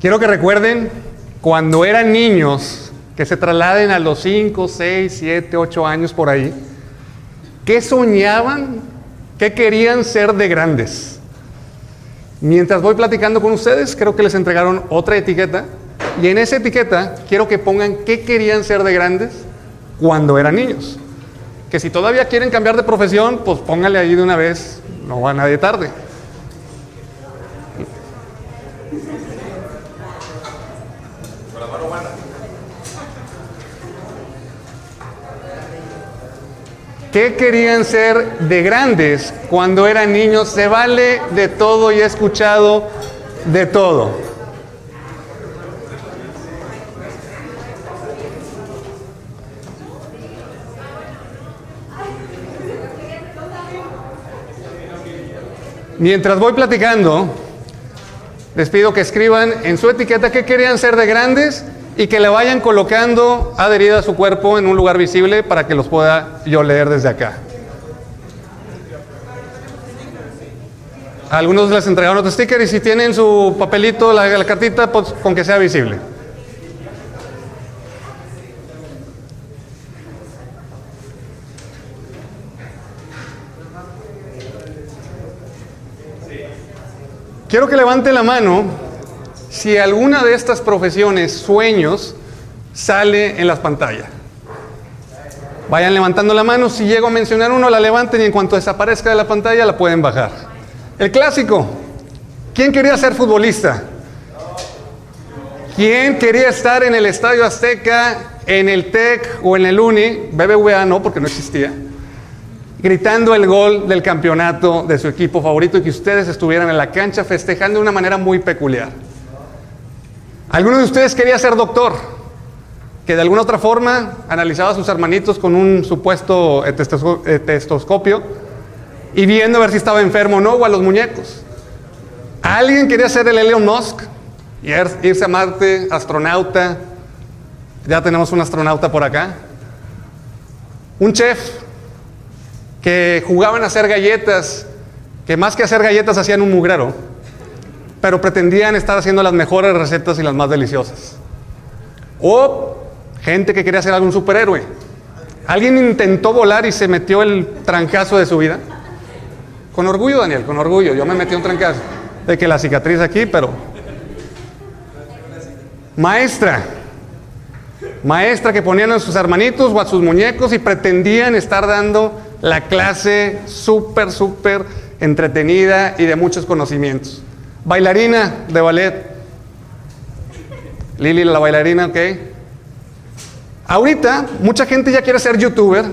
Quiero que recuerden cuando eran niños, que se trasladen a los 5, 6, 7, 8 años por ahí, ¿qué soñaban? ¿Qué querían ser de grandes? Mientras voy platicando con ustedes, creo que les entregaron otra etiqueta y en esa etiqueta quiero que pongan qué querían ser de grandes cuando eran niños. Que si todavía quieren cambiar de profesión, pues pónganle ahí de una vez, no va nadie tarde. ¿Qué querían ser de grandes cuando eran niños? Se vale de todo y he escuchado de todo. Mientras voy platicando, les pido que escriban en su etiqueta qué querían ser de grandes y que le vayan colocando adherida a su cuerpo en un lugar visible para que los pueda yo leer desde acá. algunos les entregaron otro sticker y si tienen su papelito, la, la cartita, pues con que sea visible. Quiero que levante la mano si alguna de estas profesiones, sueños, sale en las pantallas. Vayan levantando la mano, si llego a mencionar uno, la levanten y en cuanto desaparezca de la pantalla la pueden bajar. El clásico, ¿quién quería ser futbolista? ¿Quién quería estar en el Estadio Azteca, en el TEC o en el UNI? BBVA no, porque no existía gritando el gol del campeonato de su equipo favorito y que ustedes estuvieran en la cancha festejando de una manera muy peculiar. Algunos de ustedes quería ser doctor, que de alguna otra forma analizaba a sus hermanitos con un supuesto testoscopio y viendo a ver si estaba enfermo o no, o a los muñecos. Alguien quería ser el Elon Musk y er, irse a Marte, astronauta. Ya tenemos un astronauta por acá. Un chef, que jugaban a hacer galletas, que más que hacer galletas hacían un mugrero, pero pretendían estar haciendo las mejores recetas y las más deliciosas. O gente que quería ser algún superhéroe. ¿Alguien intentó volar y se metió el trancazo de su vida? Con orgullo, Daniel, con orgullo. Yo me metí un trancazo. De que la cicatriz aquí, pero... Maestra. Maestra que ponían a sus hermanitos o a sus muñecos y pretendían estar dando la clase súper, súper entretenida y de muchos conocimientos. Bailarina de ballet. Lili, la bailarina, ok. Ahorita, mucha gente ya quiere ser youtuber,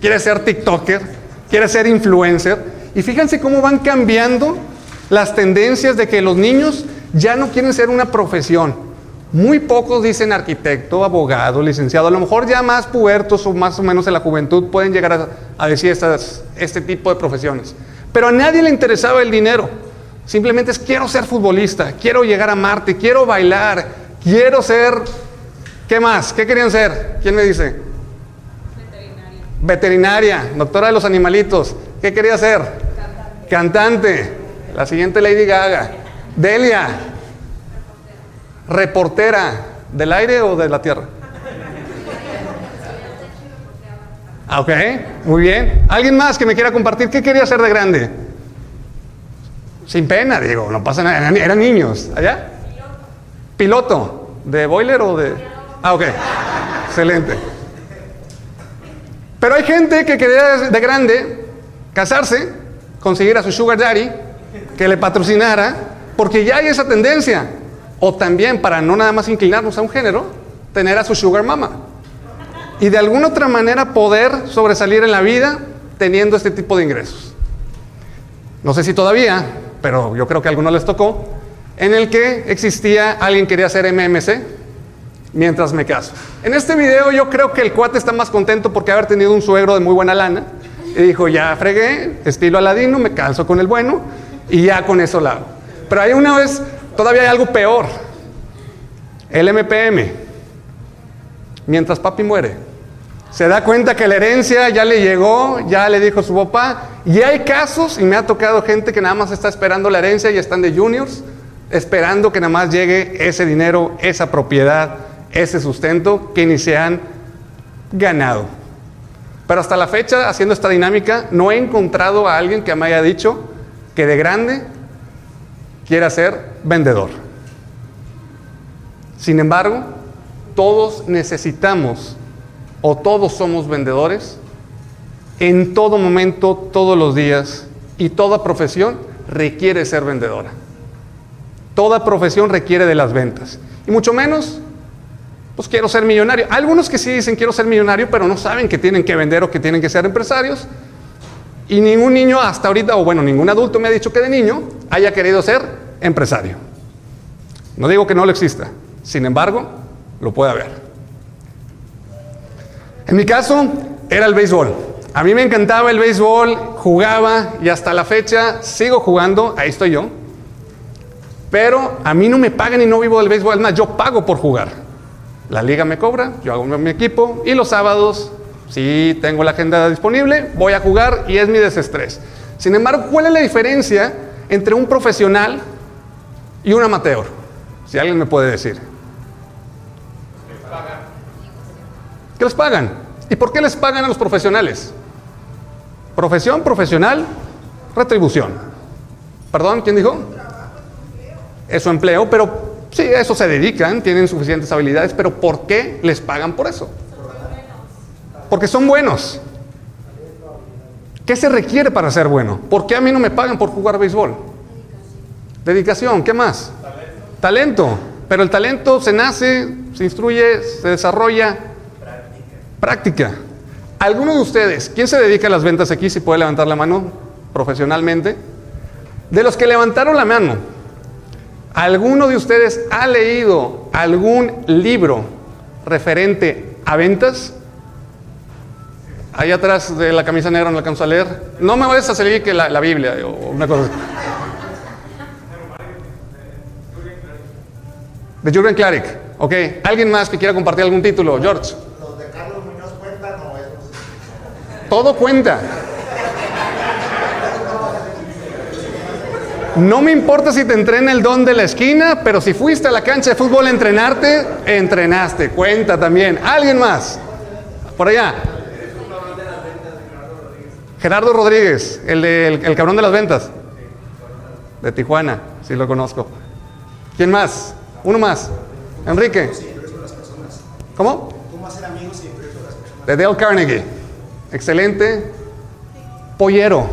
quiere ser TikToker, quiere ser influencer. Y fíjense cómo van cambiando las tendencias de que los niños ya no quieren ser una profesión, muy pocos dicen arquitecto, abogado, licenciado. A lo mejor ya más pubertos o más o menos en la juventud pueden llegar a, decir este tipo de profesiones. Pero a nadie le interesaba el dinero. Simplemente es quiero ser futbolista, quiero llegar a Marte, quiero bailar, quiero ser... ¿Qué más? ¿Qué querían ser? ¿Quién me dice? Veterinaria. Veterinaria, doctora de los animalitos. ¿Qué quería ser? Cantante. Cantante. La siguiente Lady Gaga. Delia, reportera del aire o de la tierra. Ah, ok, muy bien. ¿Alguien más que me quiera compartir qué quería hacer de grande? Sin pena, digo, no pasa nada. Eran niños. ¿Allá? Piloto. ¿De boiler o de.? Ah, ok. Excelente. Pero hay gente que quería de grande casarse, conseguir a su sugar daddy, que le patrocinara, porque ya hay esa tendencia. O también, para no nada más inclinarnos a un género, tener a su sugar mama. Y de alguna otra manera poder sobresalir en la vida teniendo este tipo de ingresos. No sé si todavía, pero yo creo que a algunos les tocó, en el que existía alguien que quería hacer MMC mientras me caso. En este video yo creo que el cuate está más contento porque haber tenido un suegro de muy buena lana y dijo, ya fregué, estilo aladino, me calzo con el bueno y ya con eso la hago. Pero hay una vez Todavía hay algo peor. El MPM. Mientras papi muere. Se da cuenta que la herencia ya le llegó, ya le dijo su papá. Y hay casos, y me ha tocado gente que nada más está esperando la herencia y están de juniors, esperando que nada más llegue ese dinero, esa propiedad, ese sustento que ni se han ganado. Pero hasta la fecha, haciendo esta dinámica, no he encontrado a alguien que me haya dicho que de grande quiera ser vendedor. Sin embargo, todos necesitamos o todos somos vendedores en todo momento, todos los días y toda profesión requiere ser vendedora. Toda profesión requiere de las ventas. Y mucho menos, pues quiero ser millonario. Algunos que sí dicen quiero ser millonario, pero no saben que tienen que vender o que tienen que ser empresarios. Y ningún niño hasta ahorita, o bueno, ningún adulto me ha dicho que de niño haya querido ser empresario. No digo que no lo exista, sin embargo, lo puede haber. En mi caso, era el béisbol. A mí me encantaba el béisbol, jugaba y hasta la fecha sigo jugando, ahí estoy yo. Pero a mí no me pagan y no vivo del béisbol, más, yo pago por jugar. La liga me cobra, yo hago mi equipo y los sábados, si tengo la agenda disponible, voy a jugar y es mi desestrés. Sin embargo, ¿cuál es la diferencia entre un profesional y un amateur? Si alguien me puede decir. ¿Qué les pagan? ¿Y por qué les pagan a los profesionales? Profesión, profesional, retribución. ¿Perdón? ¿Quién dijo? Es su empleo, pero sí, a eso se dedican, tienen suficientes habilidades, pero ¿por qué les pagan por eso? Porque son buenos. ¿Qué se requiere para ser bueno? ¿Por qué a mí no me pagan por jugar béisbol? Dedicación, ¿qué más? Talento. talento. Pero el talento se nace, se instruye, se desarrolla. Práctica. ¿Alguno de ustedes, quién se dedica a las ventas aquí, si puede levantar la mano profesionalmente? De los que levantaron la mano, ¿alguno de ustedes ha leído algún libro referente a ventas? Ahí atrás de la camisa negra no alcanzo a leer. No me vayas a salir que la, la Biblia o una cosa así. De Jürgen Klarik. Ok. ¿Alguien más que quiera compartir algún título? George. Todo cuenta. No me importa si te entrena el don de la esquina, pero si fuiste a la cancha de fútbol a entrenarte, entrenaste. Cuenta también. ¿Alguien más? Por allá. Gerardo Rodríguez, el, de, el, cabrón de las ventas. De Tijuana, sí lo conozco. ¿Quién más? Uno más. Enrique. ¿Cómo? De Dale Carnegie. Excelente. Pollero.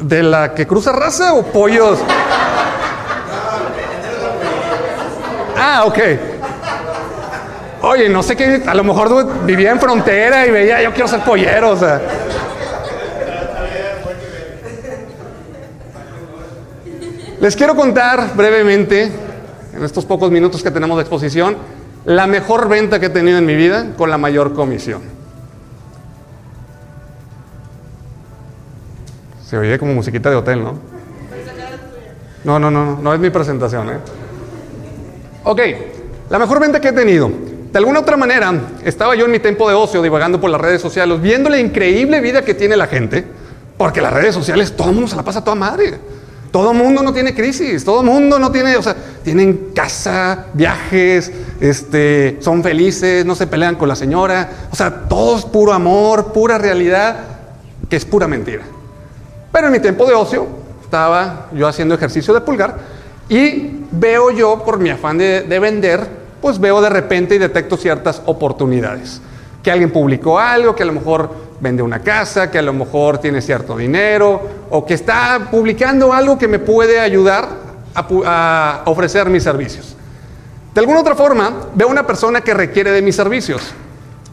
¿De la que cruza raza o pollos? Ah, ok. Oye, no sé qué, a lo mejor vivía en frontera y veía, yo quiero ser pollero, o sea. Les quiero contar brevemente, en estos pocos minutos que tenemos de exposición, la mejor venta que he tenido en mi vida con la mayor comisión. Se oye como musiquita de hotel, ¿no? No, no, no, no es mi presentación. ¿eh? Ok, la mejor venta que he tenido. De alguna otra manera, estaba yo en mi tiempo de ocio divagando por las redes sociales, viendo la increíble vida que tiene la gente, porque las redes sociales todo el mundo se la pasa a toda madre. Todo el mundo no tiene crisis, todo el mundo no tiene, tienen casa, viajes, este, son felices, no se pelean con la señora, o sea, todo es puro amor, pura realidad, que es pura mentira. Pero en mi tiempo de ocio estaba yo haciendo ejercicio de pulgar y veo yo, por mi afán de, de vender, pues veo de repente y detecto ciertas oportunidades. Que alguien publicó algo, que a lo mejor vende una casa, que a lo mejor tiene cierto dinero o que está publicando algo que me puede ayudar a, ofrecer mis servicios. De alguna otra forma, veo una persona que requiere de mis servicios.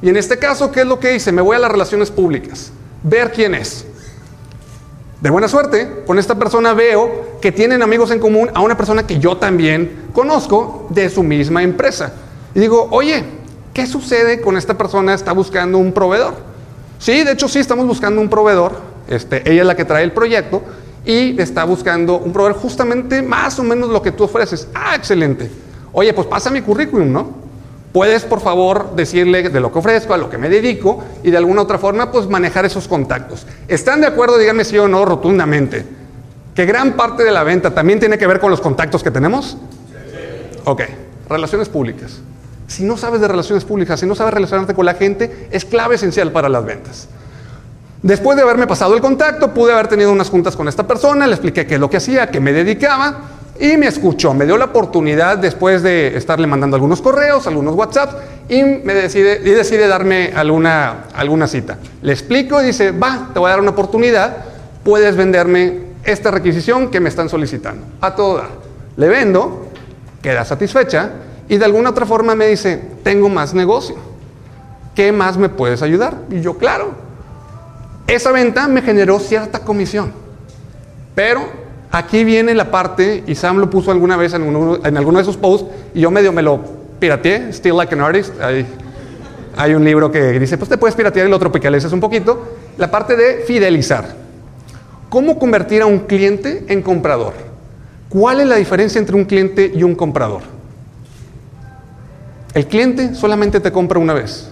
Y en este caso, ¿qué es lo que hice? Me voy a las relaciones públicas, ver quién es. De buena suerte, con esta persona veo que tienen amigos en común a una persona que yo también conozco de su misma empresa. Y digo, oye, ¿qué sucede con esta persona? Está buscando un proveedor. Sí, de hecho sí, estamos buscando un proveedor. Este, ella es la que trae el proyecto y está buscando un proveedor justamente más o menos lo que tú ofreces. Ah, excelente. Oye, pues pasa mi currículum, ¿no? Puedes, por favor, decirle de lo que ofrezco, a lo que me dedico y de alguna otra forma, pues manejar esos contactos. ¿Están de acuerdo? Díganme sí o no rotundamente. que gran parte de la venta también tiene que ver con los contactos que tenemos. Ok, relaciones públicas. Si no sabes de relaciones públicas, si no sabes relacionarte con la gente, es clave esencial para las ventas. Después de haberme pasado el contacto, pude haber tenido unas juntas con esta persona, le expliqué qué es lo que hacía, qué me dedicaba y me escuchó. Me dio la oportunidad después de estarle mandando algunos correos, algunos WhatsApp y me decide, y decide darme alguna, alguna cita. Le explico y dice, va, te voy a dar una oportunidad, puedes venderme esta requisición que me están solicitando. A todo dar. Le vendo, queda satisfecha y de alguna otra forma me dice, tengo más negocio. ¿Qué más me puedes ayudar? Y yo, claro. Esa venta me generó cierta comisión. Pero aquí viene la parte, y Sam lo puso alguna vez en, en alguno de sus posts, y yo medio me lo pirateé, Still Like an Artist. Hay, hay un libro que dice, pues te puedes piratear y lo tropicalizas un poquito. La parte de fidelizar. ¿Cómo convertir a un cliente en comprador? ¿Cuál es la diferencia entre un cliente y un comprador? El cliente solamente te compra una vez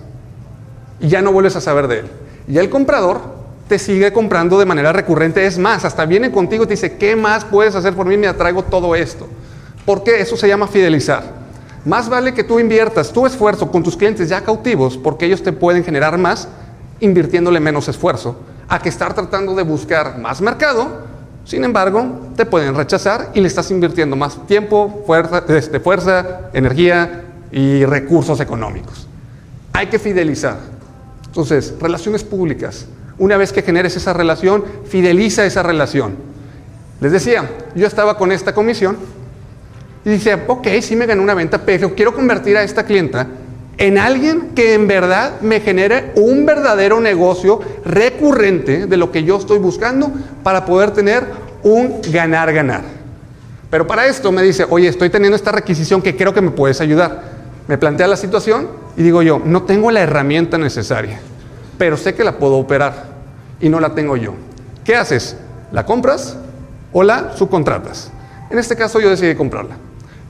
y ya no vuelves a saber de él. Y el comprador te sigue comprando de manera recurrente. Es más, hasta viene contigo y te dice, ¿qué más puedes hacer por mí? Me atraigo todo esto. ¿Por qué? Eso se llama fidelizar. Más vale que tú inviertas tu esfuerzo con tus clientes ya cautivos porque ellos te pueden generar más invirtiéndole menos esfuerzo a que estar tratando de buscar más mercado. Sin embargo, te pueden rechazar y le estás invirtiendo más tiempo, fuerza, este, fuerza energía y recursos económicos. Hay que fidelizar. Entonces, relaciones públicas. Una vez que generes esa relación, fideliza esa relación. Les decía, yo estaba con esta comisión y dice, ok, sí me gané una venta, pero quiero convertir a esta clienta en alguien que en verdad me genere un verdadero negocio recurrente de lo que yo estoy buscando para poder tener un ganar-ganar. Pero para esto me dice, oye, estoy teniendo esta requisición que creo que me puedes ayudar. Me plantea la situación y digo yo, no tengo la herramienta necesaria, pero sé que la puedo operar y no la tengo yo. ¿Qué haces? ¿La compras o la subcontratas? En este caso yo decidí comprarla.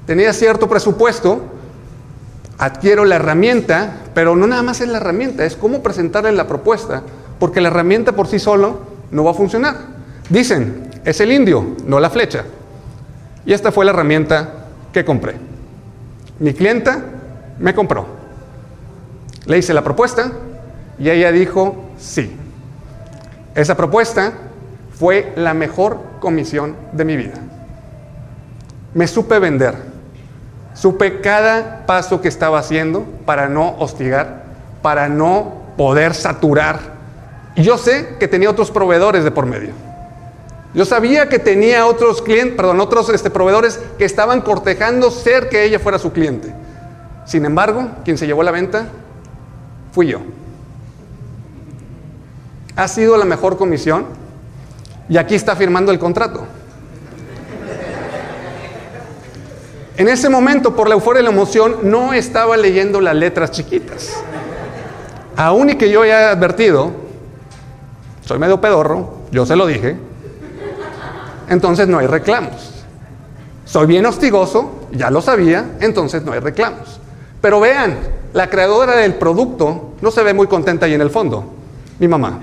Tenía cierto presupuesto, adquiero la herramienta, pero no nada más es la herramienta, es cómo presentarle la propuesta, porque la herramienta por sí solo no va a funcionar. Dicen, es el indio, no la flecha. Y esta fue la herramienta que compré. Mi clienta me compró. Le hice la propuesta y ella dijo sí. Esa propuesta fue la mejor comisión de mi vida. Me supe vender. Supe cada paso que estaba haciendo para no hostigar, para no poder saturar. Y yo sé que tenía otros proveedores de por medio. Yo sabía que tenía otros clientes, perdón, otros este, proveedores que estaban cortejando ser que ella fuera su cliente. Sin embargo, quien se llevó la venta fui yo. Ha sido la mejor comisión y aquí está firmando el contrato. En ese momento, por la euforia y la emoción, no estaba leyendo las letras chiquitas. Aún y que yo haya advertido, soy medio pedorro, yo se lo dije, entonces no hay reclamos. Soy bien hostigoso, ya lo sabía, entonces no hay reclamos. Pero vean, la creadora del producto no se ve muy contenta ahí en el fondo, mi mamá.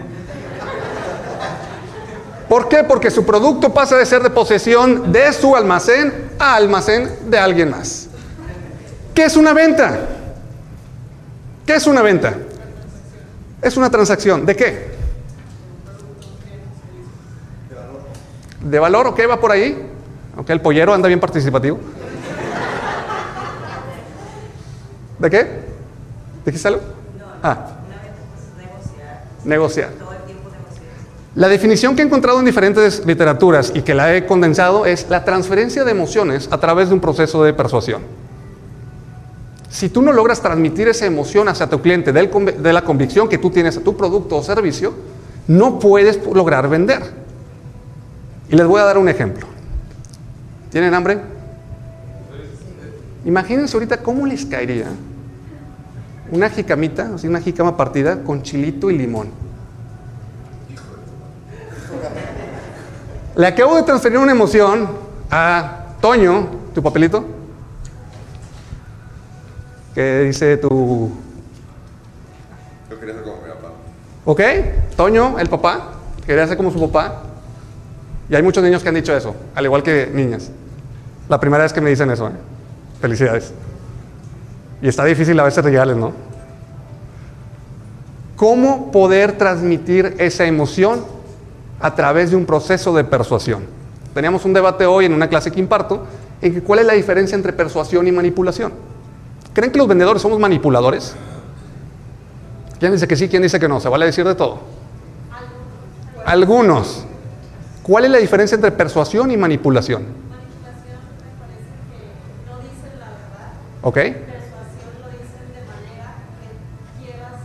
¿Por qué? Porque su producto pasa de ser de posesión de su almacén a almacén de alguien más. ¿Qué es una venta? ¿Qué es una venta? Es una transacción. ¿De qué? ¿De valor? ¿Ok? ¿Va por ahí? ¿Ok? El pollero anda bien participativo. ¿De qué? ¿De qué algo? Ah. Negociar. La definición que he encontrado en diferentes literaturas y que la he condensado es la transferencia de emociones a través de un proceso de persuasión. Si tú no logras transmitir esa emoción hacia tu cliente de la convicción que tú tienes a tu producto o servicio, no puedes lograr vender. Y les voy a dar un ejemplo. ¿Tienen hambre? Imagínense ahorita cómo les caería una jicamita, una jicama partida con chilito y limón. Le acabo de transferir una emoción a Toño, tu papelito, que dice tu... Yo quería ser como mi papá. ¿Ok? Toño, el papá, quería ser como su papá. Y hay muchos niños que han dicho eso, al igual que niñas. La primera vez que me dicen eso, ¿eh? felicidades. Y está difícil a veces regalarles, ¿no? ¿Cómo poder transmitir esa emoción a través de un proceso de persuasión? Teníamos un debate hoy en una clase que imparto en que cuál es la diferencia entre persuasión y manipulación. ¿Creen que los vendedores somos manipuladores? ¿Quién dice que sí? ¿Quién dice que no? Se vale decir de todo. Algunos. ¿Cuál es la diferencia entre persuasión y manipulación? Manipulación me parece que no dicen la verdad. ¿Ok? Persuasión lo dicen de manera que quieras,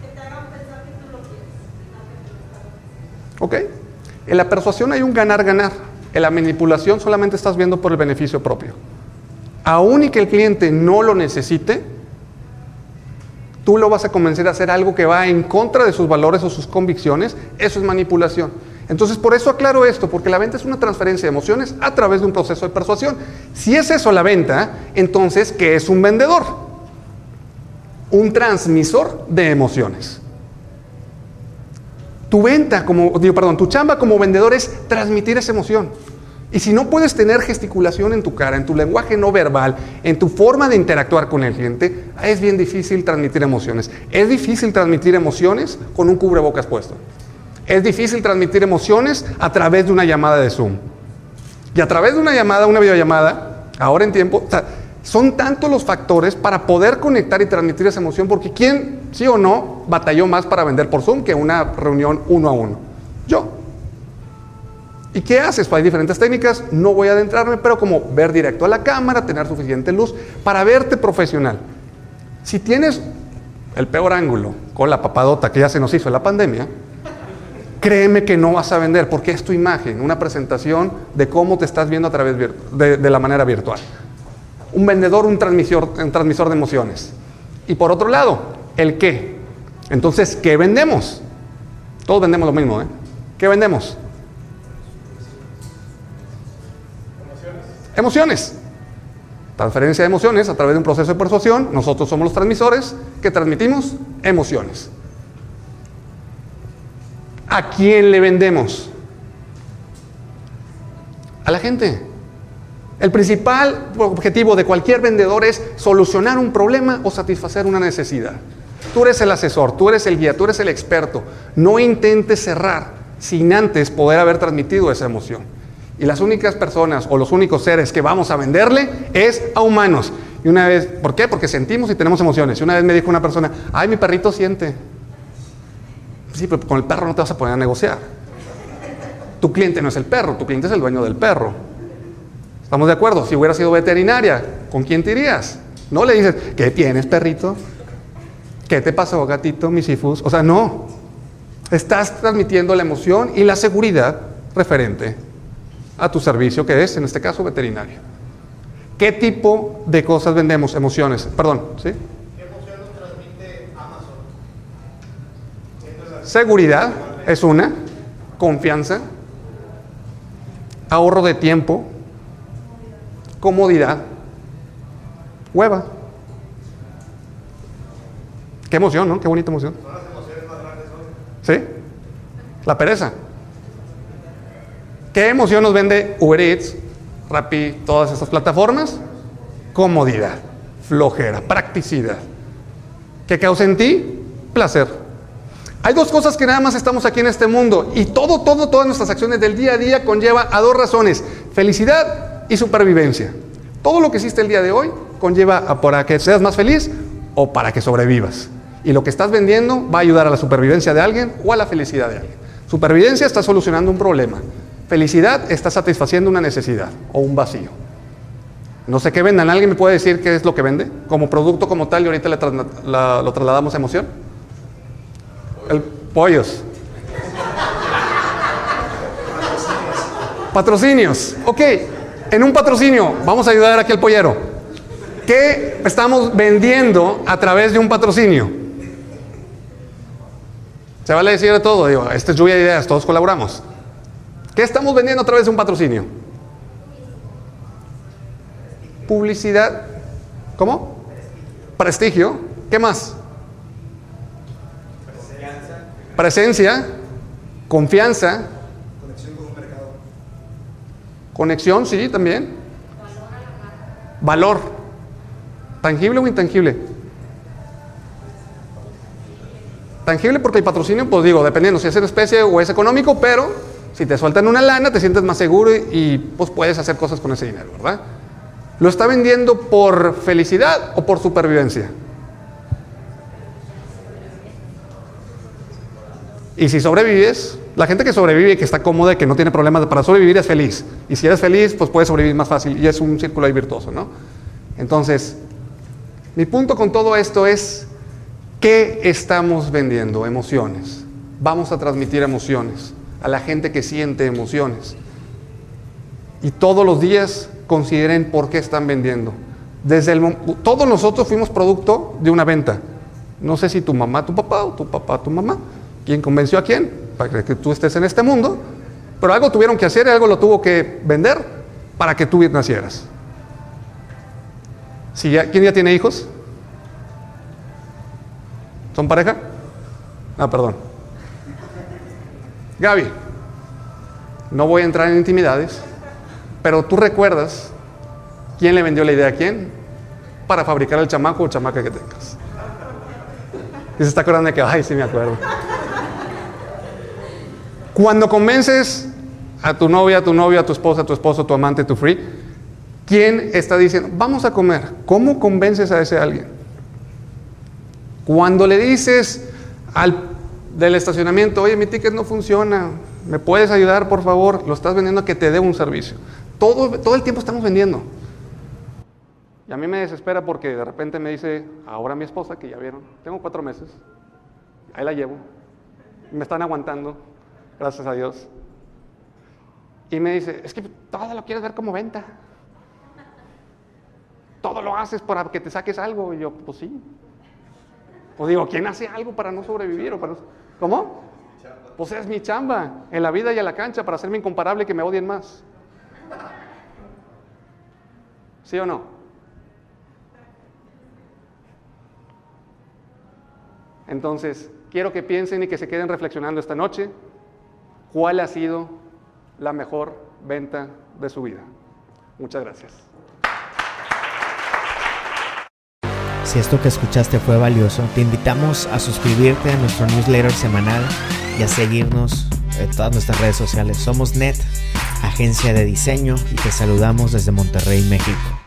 que te hagan pensar que tú lo quieres, no que tú lo estás haciendo. ¿Ok? En la persuasión hay un ganar-ganar. En la manipulación solamente estás viendo por el beneficio propio. Aún y que el cliente no lo necesite, tú lo vas a convencer a hacer algo que va en contra de sus valores o sus convicciones. Eso es manipulación. Entonces, por eso aclaro esto, porque la venta es una transferencia de emociones a través de un proceso de persuasión. Si es eso la venta, entonces, ¿qué es un vendedor? Un transmisor de emociones. Tu venta como, digo, perdón, tu chamba como vendedor es transmitir esa emoción. Y si no puedes tener gesticulación en tu cara, en tu lenguaje no verbal, en tu forma de interactuar con el cliente, es bien difícil transmitir emociones. Es difícil transmitir emociones con un cubrebocas puesto. Es difícil transmitir emociones a través de una llamada de Zoom. Y a través de una llamada, una videollamada, ahora en tiempo, o sea, son tantos los factores para poder conectar y transmitir esa emoción, porque ¿quién, sí o no, batalló más para vender por Zoom que una reunión uno a uno? Yo. ¿Y qué haces? Pues hay diferentes técnicas, no voy a adentrarme, pero como ver directo a la cámara, tener suficiente luz para verte profesional. Si tienes el peor ángulo con la papadota que ya se nos hizo en la pandemia, créeme que no vas a vender porque es tu imagen, una presentación de cómo te estás viendo a través de la manera virtual. Un vendedor, un transmisor, un transmisor de emociones. Y por otro lado, el qué. Entonces, ¿qué vendemos? Todos vendemos lo mismo, ¿eh? ¿Qué vendemos? Emociones. Transferencia de emociones a través de un proceso de persuasión. Nosotros somos los transmisores que transmitimos emociones. ¿A quién le vendemos? A la gente. El principal objetivo de cualquier vendedor es solucionar un problema o satisfacer una necesidad. Tú eres el asesor, tú eres el guía, tú eres el experto. No intentes cerrar sin antes poder haber transmitido esa emoción. Y las únicas personas o los únicos seres que vamos a venderle es a humanos. Y una vez, ¿por qué? Porque sentimos y tenemos emociones. Y una vez me dijo una persona, ay, mi perrito siente. Sí, pero con el perro no te vas a poner a negociar. Tu cliente no es el perro, tu cliente es el dueño del perro. ¿Estamos de acuerdo? Si hubiera sido veterinaria, ¿con quién te irías? No le dices, ¿qué tienes, perrito? ¿Qué te pasó, gatito, misifus? O sea, no. Estás transmitiendo la emoción y la seguridad referente a tu servicio, que es, en este caso, veterinario. ¿Qué tipo de cosas vendemos? Emociones. Perdón, ¿sí? Seguridad es una, confianza, ahorro de tiempo, comodidad, hueva. Qué emoción, ¿no? Qué bonita emoción. ¿Sí? La pereza. ¿Qué emoción nos vende Uber Eats, Rappi, todas estas plataformas? Comodidad, flojera, practicidad. ¿Qué causa en ti? Placer. Hay dos cosas que nada más estamos aquí en este mundo y todo, todo, todas nuestras acciones del día a día conlleva a dos razones, felicidad y supervivencia. Todo lo que existe el día de hoy conlleva a para que seas más feliz o para que sobrevivas. Y lo que estás vendiendo va a ayudar a la supervivencia de alguien o a la felicidad de alguien. Supervivencia está solucionando un problema. Felicidad está satisfaciendo una necesidad o un vacío. No sé qué vendan. ¿Alguien me puede decir qué es lo que vende? Como producto como tal y ahorita lo trasladamos a emoción. El pollos. Patrocinios. Ok, en un patrocinio vamos a ayudar aquí al pollero. ¿Qué estamos vendiendo a través de un patrocinio? Se vale decir de todo, digo, esta es lluvia de ideas, todos colaboramos. ¿Qué estamos vendiendo a través de un patrocinio? Publicidad. ¿Cómo? Prestigio. ¿Qué más? Presencia. Confianza. Conexión, sí, también. Valor. ¿Tangible o intangible? Tangible porque el patrocinio, pues digo, dependiendo si es en especie o es económico, pero si te sueltan una lana, te sientes más seguro y, y, pues puedes hacer cosas con ese dinero, ¿verdad? ¿Lo está vendiendo por felicidad o por supervivencia? Y si sobrevives, la gente que sobrevive que está cómoda y que no tiene problemas para sobrevivir es feliz. Y si eres feliz, pues puedes sobrevivir más fácil. Y es un círculo virtuoso, ¿no? Entonces, mi punto con todo esto es, ¿qué estamos vendiendo? Emociones. Vamos a transmitir emociones a la gente que siente emociones. Y todos los días consideren por qué están vendiendo. Desde el, todos nosotros fuimos producto de una venta. No sé si tu mamá, tu papá o tu papá, tu mamá. ¿Quién convenció a quién? Que tú estés en este mundo. Pero algo tuvieron que hacer y algo lo tuvo que vender para que tú nacieras. Si ya, ¿Quién ya tiene hijos? ¿Son pareja? Ah, perdón. Gaby, no voy a entrar en intimidades, pero tú recuerdas quién le vendió la idea a quién para fabricar el chamaco o chamaca que tengas. Y se está acordando de que, ay, sí me acuerdo. Cuando convences a tu novia, a tu novio, a tu esposa, a tu esposo, a tu amante, a tu free, ¿quién está diciendo, vamos a comer? ¿Cómo convences a ese alguien? Cuando le dices al del estacionamiento, oye, mi ticket no funciona, ¿me puedes ayudar, por favor? Lo estás vendiendo a que te dé un servicio. Todo, todo el tiempo estamos vendiendo. Y a mí me desespera porque de repente me dice, ahora mi esposa, que ya vieron, tengo cuatro meses, ahí la llevo, me están aguantando, gracias a Dios. Y me dice, es que todo lo quieres ver como venta. Todo lo haces para que te saques algo. Y yo, pues sí. Pues digo, ¿quién hace algo para no sobrevivir? O para ¿Cómo? Pues es mi chamba, en la vida y en la cancha, para hacerme incomparable que me odien más. ¿Sí o no? Entonces, quiero que piensen y que se queden reflexionando esta noche cuál ha sido la mejor venta de su vida. Muchas gracias. Si esto que escuchaste fue valioso, te invitamos a suscribirte a nuestro newsletter semanal y a seguirnos en todas nuestras redes sociales. Somos NET, agencia de diseño, y te saludamos desde Monterrey, México.